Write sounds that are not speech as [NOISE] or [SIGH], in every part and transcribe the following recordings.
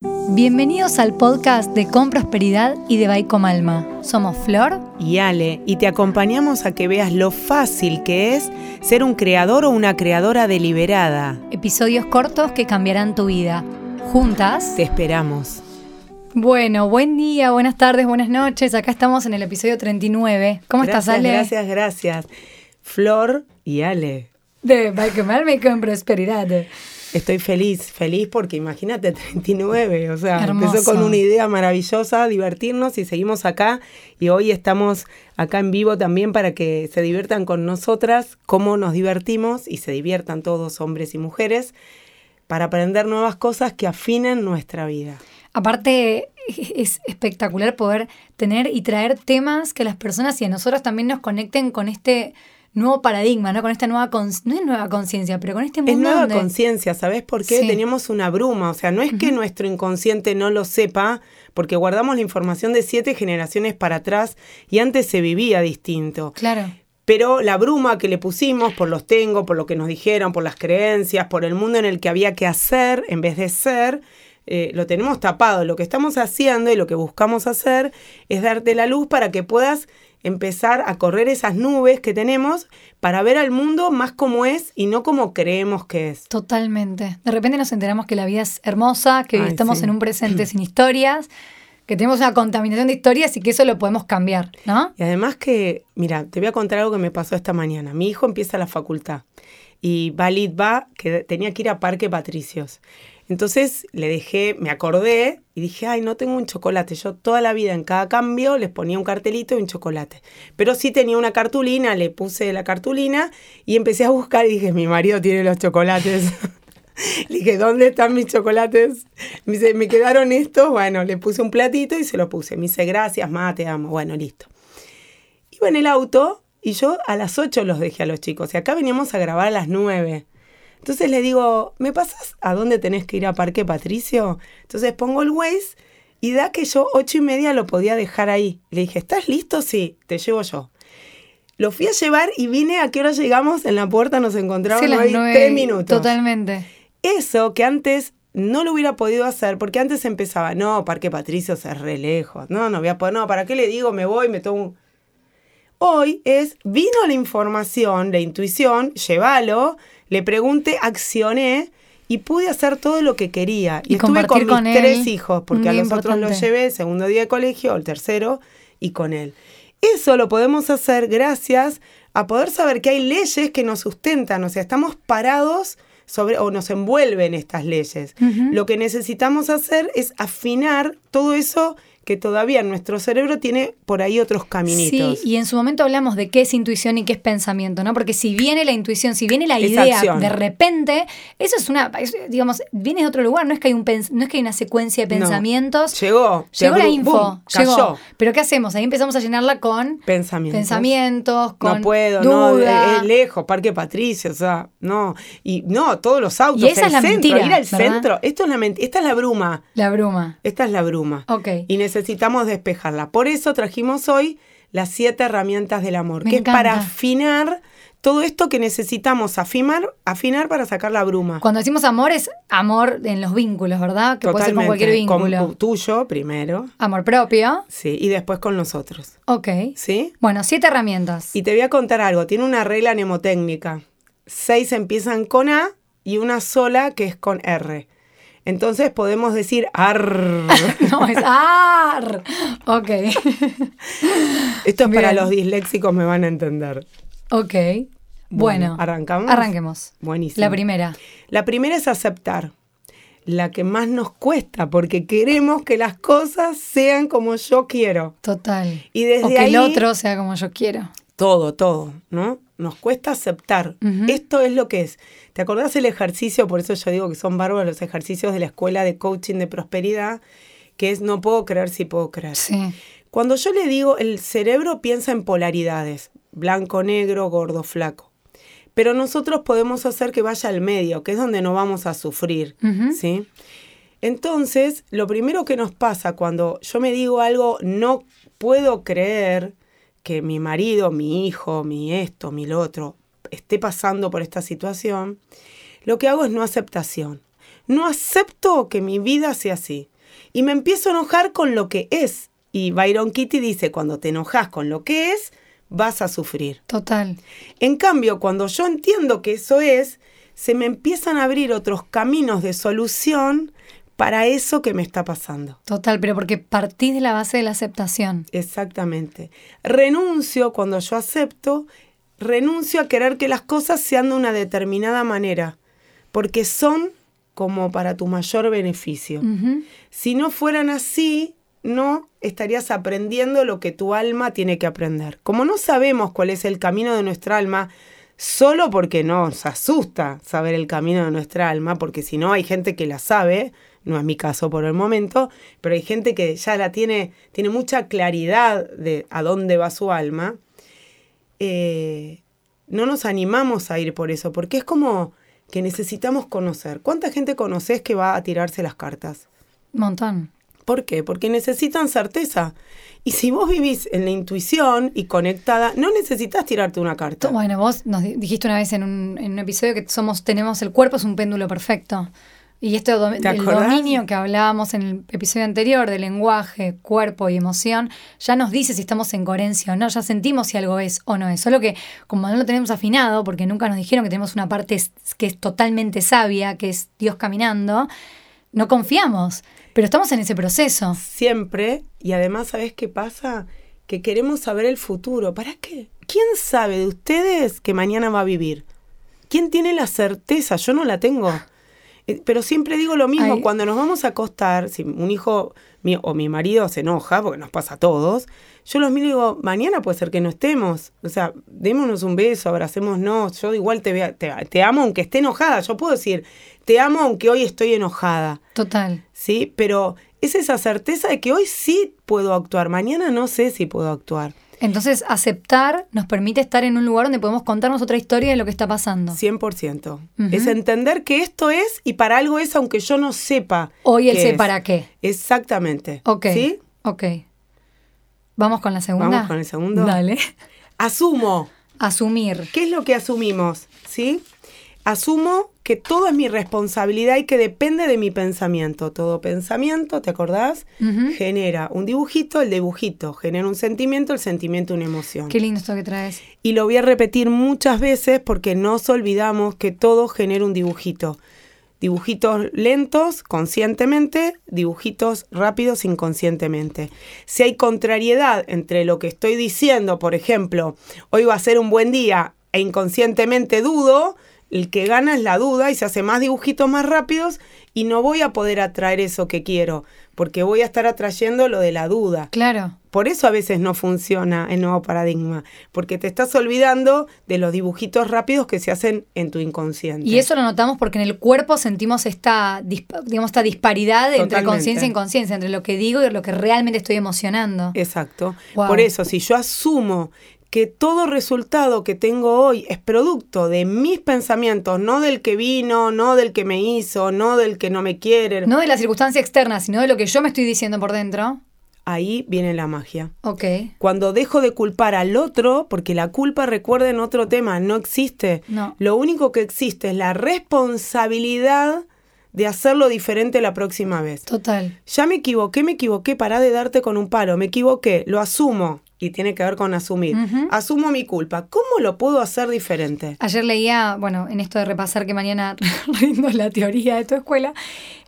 Bienvenidos al podcast de Con Prosperidad y de Baico Malma. Somos Flor y Ale y te acompañamos a que veas lo fácil que es ser un creador o una creadora deliberada. Episodios cortos que cambiarán tu vida. Juntas te esperamos. Bueno, buen día, buenas tardes, buenas noches. Acá estamos en el episodio 39. ¿Cómo estás, Ale? Gracias, gracias. Flor y Ale. De Baico Malma y Con Prosperidad. Estoy feliz, feliz porque imagínate [LAUGHS] 39, o sea, empezó con una idea maravillosa, divertirnos y seguimos acá y hoy estamos acá en vivo también para que se diviertan con nosotras, cómo nos divertimos y se diviertan todos hombres y mujeres para aprender nuevas cosas que afinen nuestra vida. Aparte, es espectacular poder tener y traer temas que las personas y a nosotros también nos conecten con este nuevo paradigma, ¿no? Con esta nueva, no es nueva conciencia, pero con este mundo. Es nueva conciencia, ¿sabes por qué? Teníamos una bruma, o sea, no es que nuestro inconsciente no lo sepa, porque guardamos la información de siete generaciones para atrás y antes se vivía distinto. Claro. Pero la bruma que le pusimos por los tengo, por lo que nos dijeron, por las creencias, por el mundo en el que había que hacer en vez de ser, eh, lo tenemos tapado. Lo que estamos haciendo y lo que buscamos hacer es darte la luz para que puedas empezar a correr esas nubes que tenemos para ver al mundo más como es y no como creemos que es. Totalmente. De repente nos enteramos que la vida es hermosa, que estamos en un presente [CLEARS THROAT] sin historias, que tenemos una contaminación de historias y que eso lo podemos cambiar, ¿no? Y además que, mira, te voy a contar algo que me pasó esta mañana. Mi hijo empieza la facultad y Valid va, que tenía que ir a Parque Patricios. Entonces le dejé, me acordé y dije, ay, no tengo un chocolate. Yo toda la vida en cada cambio les ponía un cartelito y un chocolate. Pero sí tenía una cartulina, le puse la cartulina y empecé a buscar y dije, mi marido tiene los chocolates. [LAUGHS] le dije, ¿dónde están mis chocolates? Me dice, me quedaron estos. Bueno, le puse un platito y se lo puse. Me dice, gracias, ma, te amo. Bueno, listo. Iba en el auto y yo a las 8 los dejé a los chicos. Y acá veníamos a grabar a las 9. Entonces le digo, ¿me pasas a dónde tenés que ir a Parque Patricio? Entonces pongo el Waze y da que yo ocho y media lo podía dejar ahí. Le dije, ¿estás listo? Sí, te llevo yo. Lo fui a llevar y vine a qué hora llegamos. En la puerta nos encontramos sí, tres minutos. Totalmente. Eso que antes no lo hubiera podido hacer porque antes empezaba, no, Parque Patricio es re lejos. No, no voy a poder, no, ¿para qué le digo? Me voy, me tomo un... Hoy es, vino la información, la intuición, llévalo, le pregunté, accioné y pude hacer todo lo que quería. Y, estuve con mis tres hijos, porque a los otros los llevé el segundo día de colegio, el tercero, y con él. Eso lo podemos hacer gracias a poder saber que hay leyes que nos sustentan, o sea, estamos parados sobre o nos envuelven estas leyes. Lo que necesitamos hacer es afinar todo eso que todavía nuestro cerebro tiene por ahí otros caminitos. Sí, y en su momento hablamos de qué es intuición y qué es pensamiento, ¿no? Porque si viene la intuición, si viene la idea de repente, eso es una, digamos, viene de otro lugar, no es que hay un no es que hay una secuencia de pensamientos. Llegó, llegó la info, llegó. Pero ¿qué hacemos? Ahí empezamos a llenarla con pensamientos, pensamientos con no puedo, no, es lejos, Parque Patricio, o sea, no, y no, todos los autos, y esa es la mentira, ir al centro, esto es la esta es la bruma. La bruma. Esta es la bruma. Ok. Y necesitamos despejarla. Por eso trajimos hoy las siete herramientas del amor, que es para afinar todo esto que necesitamos afinar, afinar para sacar la bruma. Cuando decimos amor es amor en los vínculos, ¿verdad? Que puede ser con cualquier vínculo. Con tuyo primero. Amor propio. Sí, y después con nosotros. Ok. ¿Sí? Bueno, siete herramientas. Y te voy a contar algo. Tiene una regla mnemotécnica. Seis empiezan con A y una sola que es con R. Entonces podemos decir ar. [LAUGHS] no, es ar. Ok. Esto es para los disléxicos, me van a entender. Ok. Bueno, ¿arrancamos? Arranquemos. Buenísimo. La primera. La primera es aceptar. La que más nos cuesta, porque queremos que las cosas sean como yo quiero. Total. Y desde o que el otro sea como yo quiero. Todo, todo, ¿no? Nos cuesta aceptar. Esto es lo que es. ¿Te acordás el ejercicio? Por eso yo digo que son bárbaros los ejercicios de la escuela de coaching de prosperidad, que es no puedo creer si puedo creer. Sí. Cuando yo le digo, el cerebro piensa en polaridades, blanco, negro, gordo, flaco. Pero nosotros podemos hacer que vaya al medio, que es donde no vamos a sufrir, ¿sí? Entonces, lo primero que nos pasa cuando yo me digo algo, no puedo creer, que mi marido, mi hijo, mi esto, mi lo otro esté pasando por esta situación, lo que hago es no aceptación. no acepto que mi vida sea así. Y me empiezo a enojar con lo que es. Y Byron Kitty dice, cuando te enojas con lo que es, vas a sufrir. Total. En cambio, cuando yo entiendo que eso es, se me empiezan a abrir otros caminos de solución para eso que me está pasando. Total, pero porque partís de la base de la aceptación. Exactamente. Renuncio cuando yo acepto, renuncio a querer que las cosas sean de una determinada manera, porque son como para tu mayor beneficio. Si no fueran así, no estarías aprendiendo lo que tu alma tiene que aprender. Como no sabemos cuál es el camino de nuestra alma, solo porque nos asusta saber el camino de nuestra alma, porque si no hay gente que la sabe, no es mi caso por el momento, pero hay gente que ya la tiene, tiene mucha claridad de a dónde va su alma, eh, no nos animamos a ir por eso, porque es como que necesitamos conocer. ¿Cuánta gente conoces que va a tirarse las cartas? Montón. ¿Por qué? Porque necesitan certeza. Y si vos vivís en la intuición y conectada, no necesitas tirarte una carta. Bueno, vos nos di- dijiste una vez en un, en un episodio que somos, tenemos el cuerpo es un péndulo perfecto. Y esto do- ¿Te del dominio que hablábamos en el episodio anterior, de lenguaje, cuerpo y emoción, ya nos dice si estamos en coherencia o no, ya sentimos si algo es o no es. Solo que como no lo tenemos afinado, porque nunca nos dijeron que tenemos una parte que es totalmente sabia, que es Dios caminando, no confiamos, pero estamos en ese proceso. Siempre, y además, ¿sabés qué pasa? Que queremos saber el futuro. ¿Para qué? ¿Quién sabe de ustedes que mañana va a vivir? ¿Quién tiene la certeza? Yo no la tengo. Eh, Pero siempre digo lo mismo, Ay. cuando nos vamos a acostar, si un hijo mío o mi marido se enoja, porque nos pasa a todos, yo los miro y digo, mañana puede ser que no estemos. O sea, démonos un beso, abracémonos. Yo igual te, vea- te, te amo aunque esté enojada. Yo puedo decir, te amo aunque hoy estoy enojada. Total. ¿sí? Pero es esa certeza de que hoy sí puedo actuar, mañana no sé si puedo actuar. Entonces, aceptar nos permite estar en un lugar donde podemos contarnos otra historia de lo que está pasando. 100%. Ujú. Es entender que esto es y para algo es aunque yo no sepa. Hoy qué sé para qué. Exactamente. Ok. ¿Sí? Ok. ¿Vamos con la segunda? Vamos con el segundo. Dale. Asumo. Asumir. ¿Qué es lo que asumimos? ¿Sí? Asumo que todo es mi responsabilidad y que depende de mi pensamiento. Todo pensamiento, ¿te acordás? Genera un dibujito, el dibujito. Genera un sentimiento, el sentimiento, una emoción. Qué lindo esto que traes. Y lo voy a repetir muchas veces porque nos olvidamos que todo genera un dibujito. Dibujitos lentos, conscientemente, dibujitos rápidos, inconscientemente. Si hay contrariedad entre lo que estoy diciendo, por ejemplo, hoy va a ser un buen día e inconscientemente dudo, el que gana es la duda y se hace más dibujitos más rápidos y no voy a poder atraer eso que quiero, porque voy a estar atrayendo lo de la duda. Claro. Por eso a veces no funciona el nuevo paradigma, porque te estás olvidando de los dibujitos rápidos que se hacen en tu inconsciente. Y eso lo notamos porque en el cuerpo sentimos esta, digamos, esta disparidad entre conciencia e inconsciencia, entre lo que digo y lo que realmente estoy emocionando. Exacto. Wow. Por eso, si yo asumo que todo resultado que tengo hoy es producto de mis pensamientos, no del que vino, no del que me hizo, no del que no me quiere, No de la circunstancia externa, sino de lo que yo me estoy diciendo por dentro. ahí viene la magia. Ok. Cuando dejo de culpar al otro, porque la culpa, recuerden otro tema, no existe. No. Lo único que existe es la responsabilidad de hacerlo diferente la próxima vez. Total. Ya me equivoqué, me equivoqué, pará de darte con un palo, me equivoqué, lo asumo. Y tiene que ver con asumir. Asumo mi culpa. ¿Cómo lo puedo hacer diferente? Ayer leía, bueno, en esto de repasar que mañana [LAUGHS] rindo la teoría de tu escuela,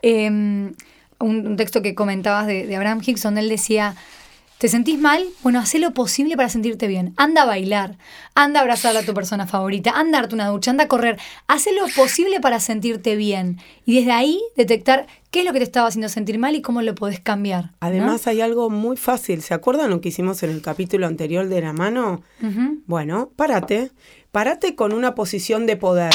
eh, un, un texto que comentabas de, de Abraham Hicks, donde él decía, ¿te sentís mal? Bueno, haz lo posible para sentirte bien. Anda a bailar, anda a abrazar a tu persona favorita, anda a darte una ducha, anda a correr. Haz lo posible para sentirte bien. Y desde ahí detectar qué es lo que te estaba haciendo sentir mal y cómo lo podés cambiar. ¿no? Además hay algo muy fácil. ¿Se acuerdan lo que hicimos en el capítulo anterior de la mano? Bueno, párate. Párate con una posición de poder.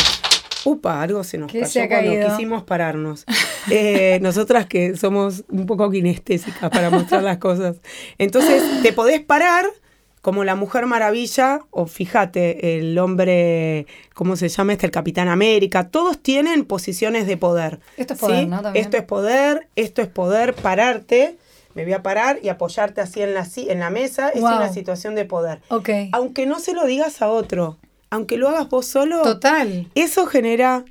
Upa, algo se nos ¿Qué cayó se cuando quisimos pararnos. Eh, [LAUGHS] nosotras que somos un poco kinestésicas para mostrar las cosas. Entonces, te podés parar como la Mujer Maravilla, o fíjate, el hombre, ¿cómo se llama este? El Capitán América. Todos tienen posiciones de poder. Esto es poder, ¿sí? ¿no? También. Esto es poder, esto es poder, pararte. Me voy a parar y apoyarte así en la, si- en la mesa. Es una situación de poder. Ok. Aunque no se lo digas a otro, aunque lo hagas vos solo, Total. eso genera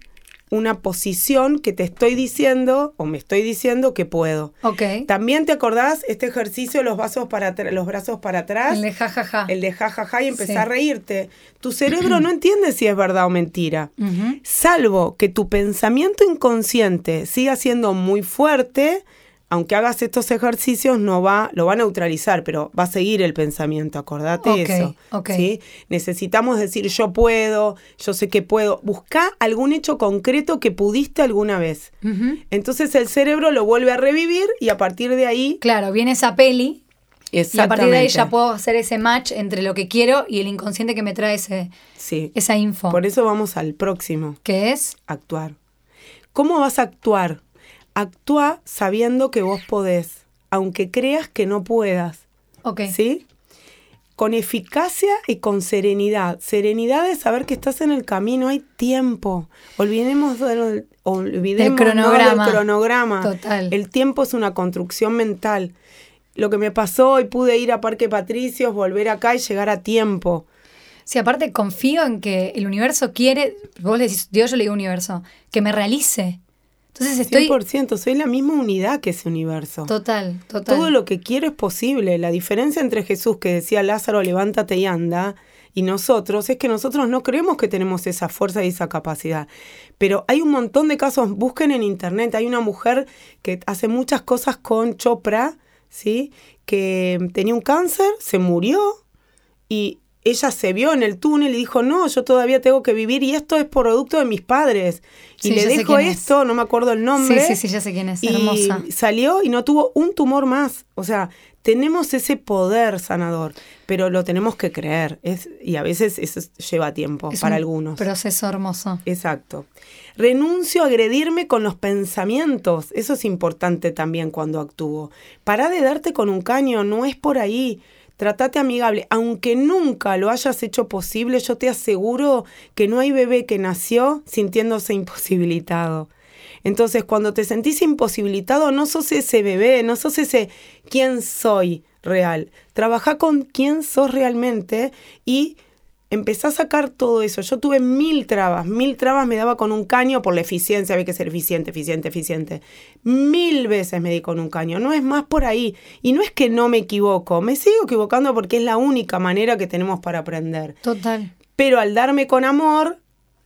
una posición que te estoy diciendo o me estoy diciendo que puedo. Ok. También te acordás este ejercicio de los, vasos para los brazos para atrás, El de jajaja. el de jajaja y empezar Sí. a reírte. Tu cerebro no entiende si es verdad o mentira. Salvo que tu pensamiento inconsciente siga siendo muy fuerte, aunque hagas estos ejercicios, no va, lo va a neutralizar, pero va a seguir el pensamiento, acordate eso. ok. ¿sí? Necesitamos decir yo puedo, yo sé que puedo. Busca algún hecho concreto que pudiste alguna vez. Entonces el cerebro lo vuelve a revivir y a partir de ahí. Claro, viene esa peli y a partir de ahí ya puedo hacer ese match entre lo que quiero y el inconsciente que me trae ese, Sí. esa info. Por eso vamos al próximo. que es? actuar. ¿Cómo vas a actuar? Actúa sabiendo que vos podés, aunque creas que no puedas, Ok. ¿sí? Con eficacia y con serenidad. Serenidad es saber que estás en el camino, hay tiempo. Olvidemos del, Del cronograma. del cronograma. Total. El tiempo es una construcción mental. Lo que me pasó hoy pude ir a Parque Patricios, volver acá y llegar a tiempo. Sí, aparte confío en que el universo quiere, vos le decís, Dios yo le digo universo, que me realice. Entonces estoy 100%, soy la misma unidad que ese universo. total, total. Todo lo que quiero es posible. La diferencia entre Jesús que decía Lázaro, levántate y anda, y nosotros es que nosotros no creemos que tenemos esa fuerza y esa capacidad. Pero hay un montón de casos, busquen en internet, hay una mujer que hace muchas cosas con Chopra, ¿sí? Que tenía un cáncer, se murió y ella se vio en el túnel y dijo, no, yo todavía tengo que vivir y esto es producto de mis padres. Y Sí, le dejo es. esto, no me acuerdo el nombre. Sí, sí, sí, ya sé quién es, Y hermosa. salió y no tuvo un tumor más. O sea, tenemos ese poder sanador, pero lo tenemos que creer. Es, y a veces eso lleva tiempo Es para un algunos. Proceso hermoso. Exacto. Renuncio a agredirme con los pensamientos. Eso es importante también cuando actúo. Para de darte con un caño, no es por ahí. Tratate amigable. Aunque nunca lo hayas hecho posible, yo te aseguro que no hay bebé que nació sintiéndose imposibilitado. Entonces, cuando te sentís imposibilitado, no sos ese bebé, no sos ese quién soy real. Trabaja con quién sos realmente y empecé a sacar todo eso. Yo tuve mil trabas, mil trabas me daba con un caño por la eficiencia, había que ser eficiente, eficiente, eficiente. Mil veces me di con un caño, no es más por ahí. Y no es que no me equivoco, me sigo equivocando porque es la única manera que tenemos para aprender. Total. Pero al darme con amor,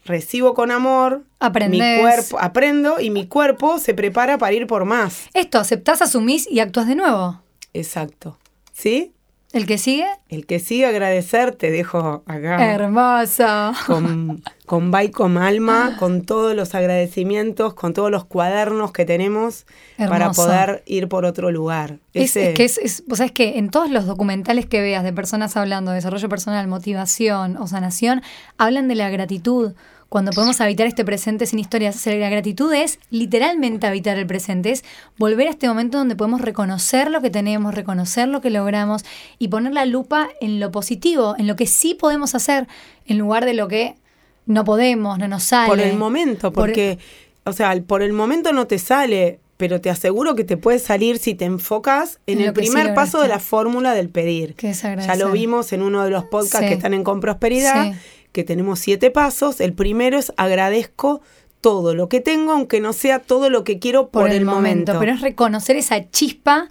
recibo con amor, Aprendés. mi cuerpo, aprendo y mi cuerpo se prepara para ir por más. Esto, aceptás, asumís y actúas de nuevo. Exacto. ¿Sí? El que sigue, El que sigue agradecer, te dejo acá. hermoso. con, con Bye con Alma, con todos los agradecimientos, con todos los cuadernos que tenemos para poder ir por otro lugar. Es, Ese- es que es, es- vos sabés que en todos los documentales que veas de personas hablando de desarrollo personal, motivación o sanación, hablan de la gratitud. Cuando podemos habitar este presente sin historias, O sea, la gratitud es literalmente habitar el presente, es volver a este momento donde podemos reconocer lo que tenemos, reconocer lo que logramos y poner la lupa en lo positivo, en lo que sí podemos hacer, en lugar de lo que no podemos, no nos sale. por el momento, Por- porque, o sea, por el momento no te sale, pero te aseguro que te puede salir si te enfocas en En el sí primer paso de la fórmula del pedir. Que es Ya lo vimos en uno de los podcasts Sí. que están en Con Prosperidad, Sí. Que tenemos siete pasos. El primero es agradezco todo lo que tengo, aunque no sea todo lo que quiero por, el momento. Pero es reconocer esa chispa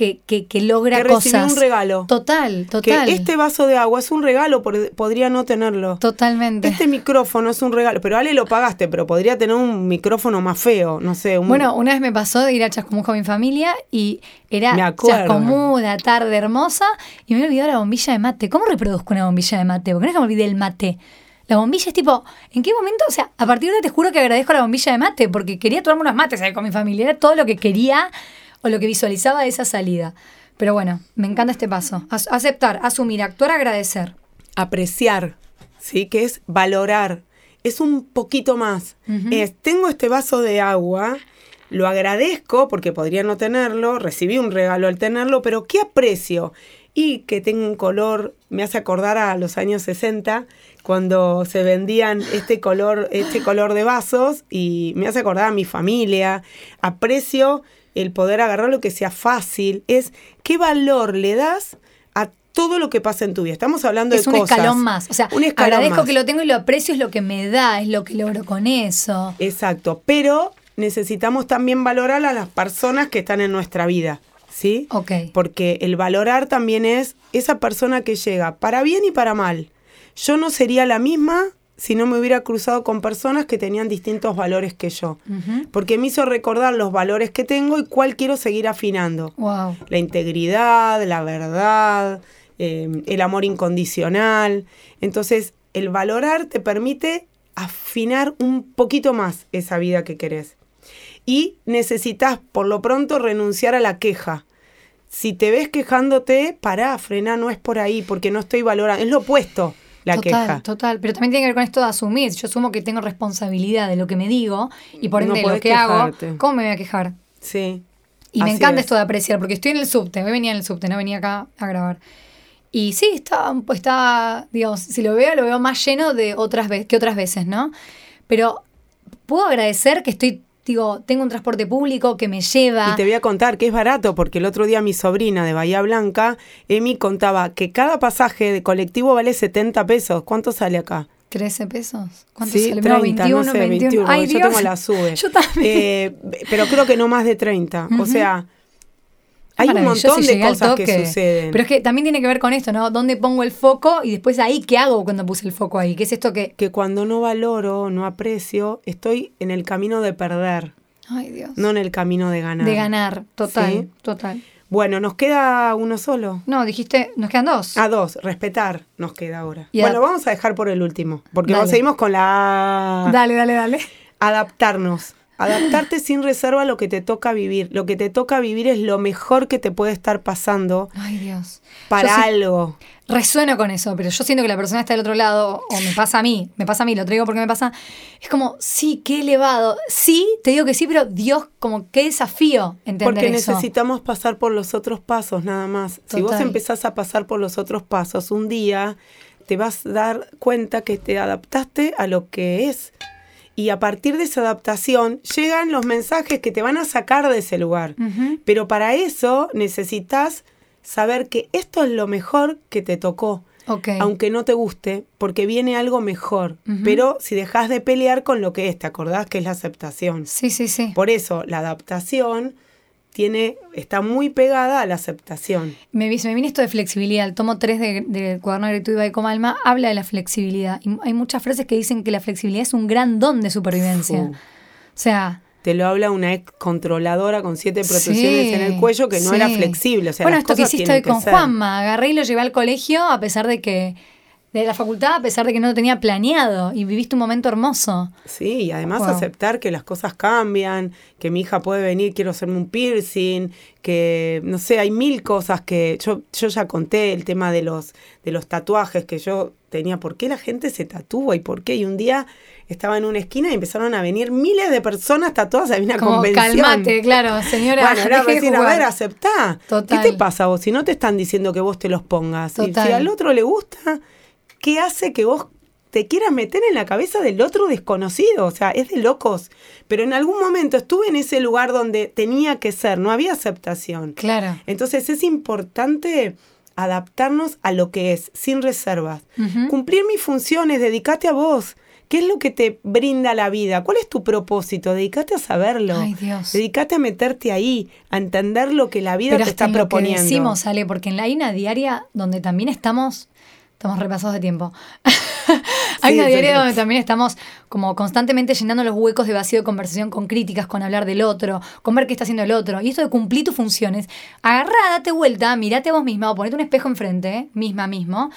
que, que, que logra Que cosas. un regalo. Total, que total. este vaso de agua es un regalo, por- podría no tenerlo. Totalmente. Este micrófono es un regalo, pero Ale lo pagaste, pero podría tener un micrófono más feo, no sé. Un, Bueno, una vez me pasó de ir a Chascomús con mi familia y era la tarde hermosa, y me olvidó la bombilla de mate. ¿Cómo reproduzco una bombilla de mate? Porque no es que me olvidé el mate. La bombilla es tipo, ¿en qué momento? O sea, a partir de ahora te juro que agradezco la bombilla de mate, porque quería tomarme unos mates ahí con mi familia. Era todo lo que quería o lo que visualizaba de esa salida. Pero bueno, me encanta este paso. As- aceptar, asumir, actuar, agradecer. apreciar, ¿sí? Que es valorar. Es un poquito más. Es, tengo este vaso de agua, lo agradezco porque podría no tenerlo, recibí un regalo al tenerlo, pero ¿qué aprecio? Y que tenga un color, me hace acordar a los años 60, cuando se vendían este color, este color de vasos, y me hace acordar a mi familia. Aprecio el poder agarrar lo que sea fácil. Es qué valor le das a todo lo que pasa en tu vida. Estamos hablando es de un cosas. escalón más. O sea, Un escalón agradezco más. que lo tengo y lo aprecio, es lo que me da, es lo que logro con eso. Exacto, pero necesitamos también valorar a las personas que están en nuestra vida, ¿sí? Ok. Porque el valorar también es esa persona que llega para bien y para mal. Yo no sería la misma si no me hubiera cruzado con personas que tenían distintos valores que yo. Porque me hizo recordar los valores que tengo y cuál quiero seguir afinando. Wow. La integridad, la verdad, eh, el amor incondicional. Entonces, el valorar te permite afinar un poquito más esa vida que querés. Y necesitas, por lo pronto, renunciar a la queja. Si te ves quejándote, pará, frená, no es por ahí, porque no estoy valorando. Es lo opuesto, la total, queja. total. Pero también tiene que ver con esto de asumir. Yo asumo que tengo responsabilidad de lo que me digo y por No ende lo podés que hago. ¿Cómo me voy a quejar? Sí. Y me encanta es. esto de apreciar, porque estoy en el subte, hoy venía en el subte, no venía acá a grabar. Y sí, está, pues está, digamos, si lo veo, lo veo más lleno de otras veces que otras veces, ¿no? Pero puedo agradecer que estoy, digo, tengo un transporte público que me lleva. Y te voy a contar que es barato, porque el otro día mi sobrina de Bahía Blanca, Emi, contaba que cada pasaje de colectivo vale 70 pesos. ¿Cuánto sale acá? 13 pesos. ¿Cuánto Sí, sale? 30, No, 21, no sé, 21. 21. Ay, yo Dios. tengo la sube. [LAUGHS] Yo también. Eh, pero creo que no más de 30. O Ujú. sea, hay un montón de cosas que suceden. Pero es que también tiene que ver con esto, ¿no? ¿Dónde pongo el foco y después ahí qué hago cuando puse el foco ahí? ¿Qué es esto que... que cuando no valoro, no aprecio, estoy en el camino de perder, Ay, Dios. no en el camino de ganar. de ganar, total, Sí. total. Bueno, nos queda uno solo. No, dijiste, nos quedan dos. A dos, respetar nos queda ahora. Y bueno, vamos a dejar por el último, porque Dale. seguimos con la Dale, dale, dale. adaptarnos. Adaptarte [LAUGHS] sin reserva a lo que te toca vivir. Lo que te toca vivir es lo mejor que te puede estar pasando Ay, Dios. para Yo sí algo. resueno con eso, pero yo siento que la persona está del otro lado, o me pasa a mí, me pasa a mí, lo traigo porque me pasa. Es como, sí, qué elevado. Sí, te digo que sí, pero Dios, como qué desafío entender Porque eso. necesitamos pasar por los otros pasos, nada más. Si vos empezás a pasar por los otros pasos, un día te vas a dar cuenta que te adaptaste a lo que es. Y a partir de esa adaptación llegan los mensajes que te van a sacar de ese lugar. Pero para eso necesitas saber que esto es lo mejor que te tocó. Aunque no te guste, porque viene algo mejor. Pero si dejas de pelear con lo que es, ¿te acordás que es la aceptación? Sí, sí, sí. Por eso la adaptación tiene, está muy pegada a la aceptación. Me, me viene esto de flexibilidad. El tomo 3 de, de Cuaderno de Gratitud y Como Alma habla de la flexibilidad. Y hay muchas frases que dicen que la flexibilidad es un gran don de supervivencia. Uh. O sea, Te lo habla una ex controladora con siete protecciones Sí, en el cuello que no sí. era flexible. O sea, bueno, esto que hiciste hoy con. Juanma, agarré y lo llevé al colegio a pesar de que, de la facultad, a pesar de que no lo tenía planeado y viviste un momento hermoso. Sí, y además Wow. aceptar que las cosas cambian, que mi hija puede venir, quiero hacerme un piercing, que no sé, hay mil cosas que yo, yo ya conté el tema de los, de los tatuajes que yo tenía, por qué la gente se tatúa y por qué. Y un día estaba en una esquina y empezaron a venir miles de personas tatuadas a una Como convención. calmate, claro, señora. Bueno, era deje de decir, a ver, aceptá. Total. ¿Qué te pasa vos? Si no te están diciendo que vos te los pongas. Y si al otro le gusta, ¿qué hace que vos te quieras meter en la cabeza del otro desconocido? O sea, es de locos. Pero en algún momento estuve en ese lugar donde tenía que ser, no había aceptación. Claro. Entonces es importante adaptarnos a lo que es, sin reservas. Cumplir mis funciones, dedicate a vos. ¿Qué es lo que te brinda la vida? ¿Cuál es tu propósito? Dedicate a saberlo. Ay, Dios. Dedicate a meterte ahí, a entender lo que la vida Pero te hasta está en lo que proponiendo. decimos, Ale, porque en la una diaria donde también estamos, estamos repasados de tiempo. [LAUGHS] hay Sí, una diaria donde también estamos como constantemente llenando los huecos de vacío de conversación con críticas, con hablar del otro, con ver qué está haciendo el otro. Y esto de cumplir tus funciones, agarrá, date vuelta, mirate a vos misma o ponete un espejo enfrente, ¿eh? misma, mismo.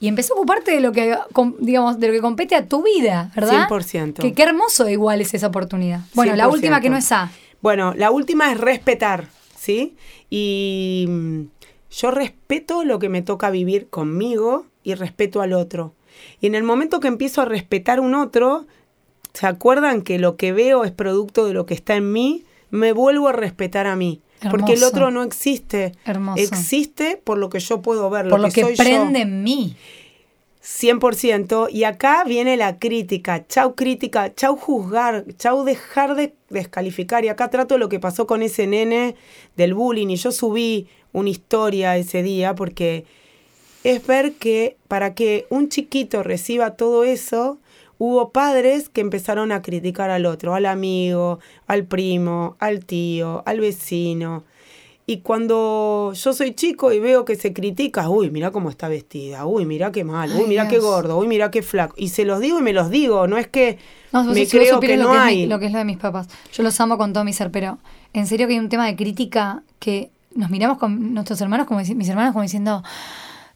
Y empezá a ocuparte de lo que, digamos, de lo que compete a tu vida, ¿verdad? 100%. Que qué hermoso igual es esa oportunidad. Bueno, la 100%. última que no es A. Bueno, la última es respetar, ¿sí? Y mm, yo respeto lo que me toca vivir conmigo y respeto al otro. Y en el momento que empiezo a respetar un otro, ¿se acuerdan que lo que veo es producto de lo que está en mí? Me vuelvo a respetar a mí. Porque el Hermoso. otro no existe. Hermoso. Existe por lo que yo puedo ver, Por lo, lo que, soy yo. prende en mí. 100%. Y acá viene la crítica. Chau crítica, chau juzgar, chau dejar de descalificar. Y acá trato lo que pasó con ese nene del bullying. Y yo subí una historia ese día porque es ver que para que un chiquito reciba todo eso, hubo padres que empezaron a criticar al otro, al amigo, al primo, al tío, al vecino. Y cuando yo soy chico y veo que se critica, uy, mira cómo está vestida, uy, mira qué mal, uy, mira qué gordo, uy, mira qué flaco. Y se los digo y me los digo, no es que No, me si creo que lo no es mi- hay. lo que es lo de mis papás. Yo los amo con todo mi ser, pero en serio que hay un tema de crítica que nos miramos con nuestros hermanos, como mis hermanos, como diciendo,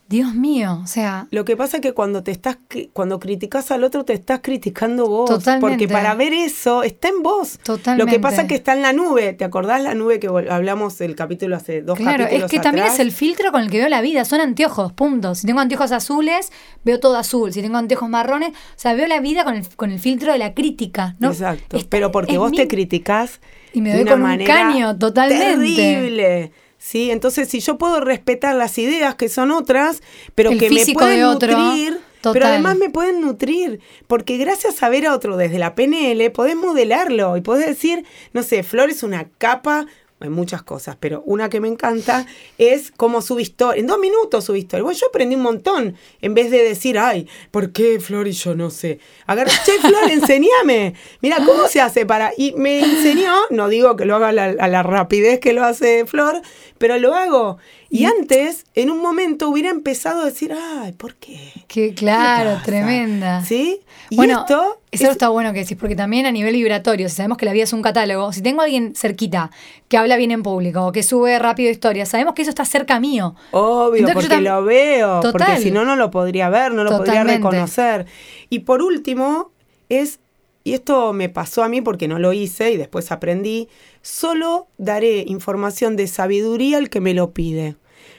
Dios mío, o sea, Lo que pasa es que cuando te estás cuando criticas al otro te estás criticando vos, Totalmente. porque para ver eso está en vos. Totalmente. Lo que pasa es que está en la nube. ¿Te acordás la nube que hablamos del capítulo hace dos claro, capítulos es que también es el filtro con el que veo la vida, son anteojos, punto. Si tengo anteojos azules, veo todo azul. Si tengo anteojos marrones, o sea, veo la vida con el, con el filtro de la crítica, ¿no? Exacto. Está- Pero porque vos mi- te criticás Y me de doy una con un caño, totalmente. Terrible. Sí, entonces si yo puedo respetar las ideas que son otras, pero El que me pueden otro, nutrir, total. pero además me pueden nutrir, porque gracias a ver a otro desde la PNL podés modelarlo y podés decir, no sé, Flor es una capa hay muchas cosas, pero una que me encanta es cómo sube historia. En dos minutos sube historia. Bueno, yo aprendí un montón. En vez de decir, ay, ¿por qué Flor y yo no sé? Agarra, che, Flor, enseñame. Mira, ¿cómo se hace para...? Y me enseñó, no digo que lo haga la, a la rapidez que lo hace Flor, pero lo hago. Y antes, en un momento, hubiera empezado a decir, ay, ¿por qué? Que ¿Qué claro, tremenda. ¿Sí? Y bueno, esto eso es- está bueno que decís, porque también a nivel vibratorio, si sabemos que la vida es un catálogo, si tengo a alguien cerquita que habla bien en público, que sube rápido historias, sabemos que eso está cerca mío. Obvio, Entonces porque tam- lo veo, porque Total. si no, no lo podría ver, no lo podría reconocer. Y por último, es, y esto me pasó a mí porque no lo hice y después aprendí, solo daré información de sabiduría al que me lo pide.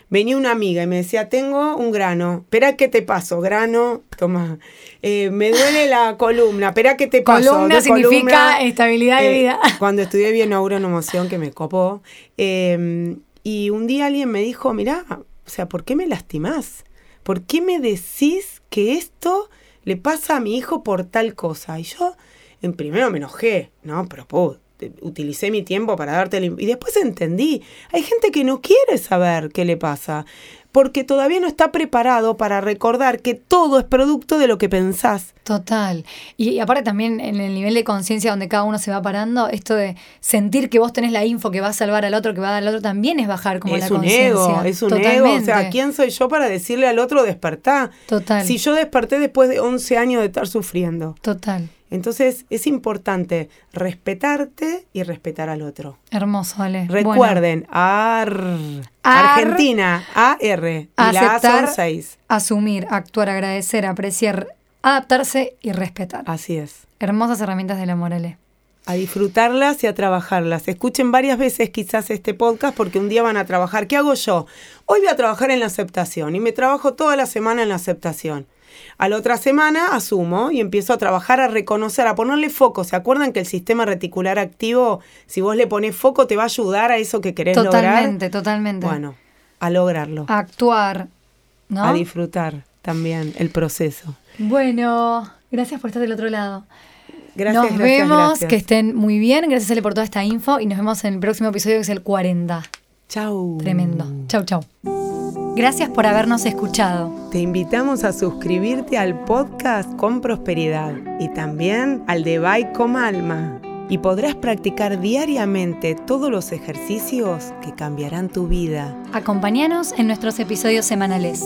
Venía una amiga y me decía, tengo un grano, espera que te paso, grano, toma, Eh, me duele la columna, espera que te paso. Columna significa estabilidad de Eh, vida. [LAUGHS] Cuando estudié bien neuroemoción, que me copó, eh, y un día alguien me dijo, mirá, o sea, ¿por qué me lastimás? ¿Por qué me decís que esto le pasa a mi hijo por tal cosa? Y yo, en primero me enojé, ¿no? Pero po, te- utilicé mi tiempo para darte el... Y después entendí, hay gente que no quiere saber qué le pasa, porque todavía no está preparado para recordar que todo es producto de lo que pensás. Total. Y, y aparte también en el nivel de conciencia donde cada uno se va parando, esto de sentir que vos tenés la info que va a salvar al otro, que va a dar al otro, también es bajar como la es un conciencia. ego, es un ego. O sea. ¿quién soy yo para decirle al otro despertá? Total. Si yo desperté después de 11 años de estar sufriendo. Total. Entonces es importante respetarte y respetar al otro. Hermoso, Ale. Bueno, Recuerden, AR, Ar. Argentina, AR. Y la A son 6. asumir, actuar, agradecer, apreciar, adaptarse y respetar. Así es. Hermosas herramientas del amor, Ale. A disfrutarlas y a trabajarlas. Escuchen varias veces quizás este podcast porque un día van a trabajar. ¿Qué hago yo? Hoy voy a trabajar en la aceptación y me trabajo toda la semana en la aceptación. A la otra semana asumo y empiezo a trabajar, a reconocer, a ponerle foco. ¿Se acuerdan que el sistema reticular activo, si vos le pones foco, te va a ayudar a eso que querés Totalmente, lograr? totalmente. Bueno, a lograrlo. Actuar, ¿no? A disfrutar también el proceso. Bueno, gracias por estar del otro lado. Gracias, nos gracias, vemos, gracias. que estén muy bien. Gracias, Ale, por toda esta info. Y nos vemos en el próximo episodio, que es el 40. Chau. Tremendo. Chau, chau. Gracias por habernos escuchado. Te invitamos a suscribirte al podcast con prosperidad y también al de Bye con Alma. Y podrás practicar diariamente todos los ejercicios que cambiarán tu vida. Acompáñanos en nuestros episodios semanales.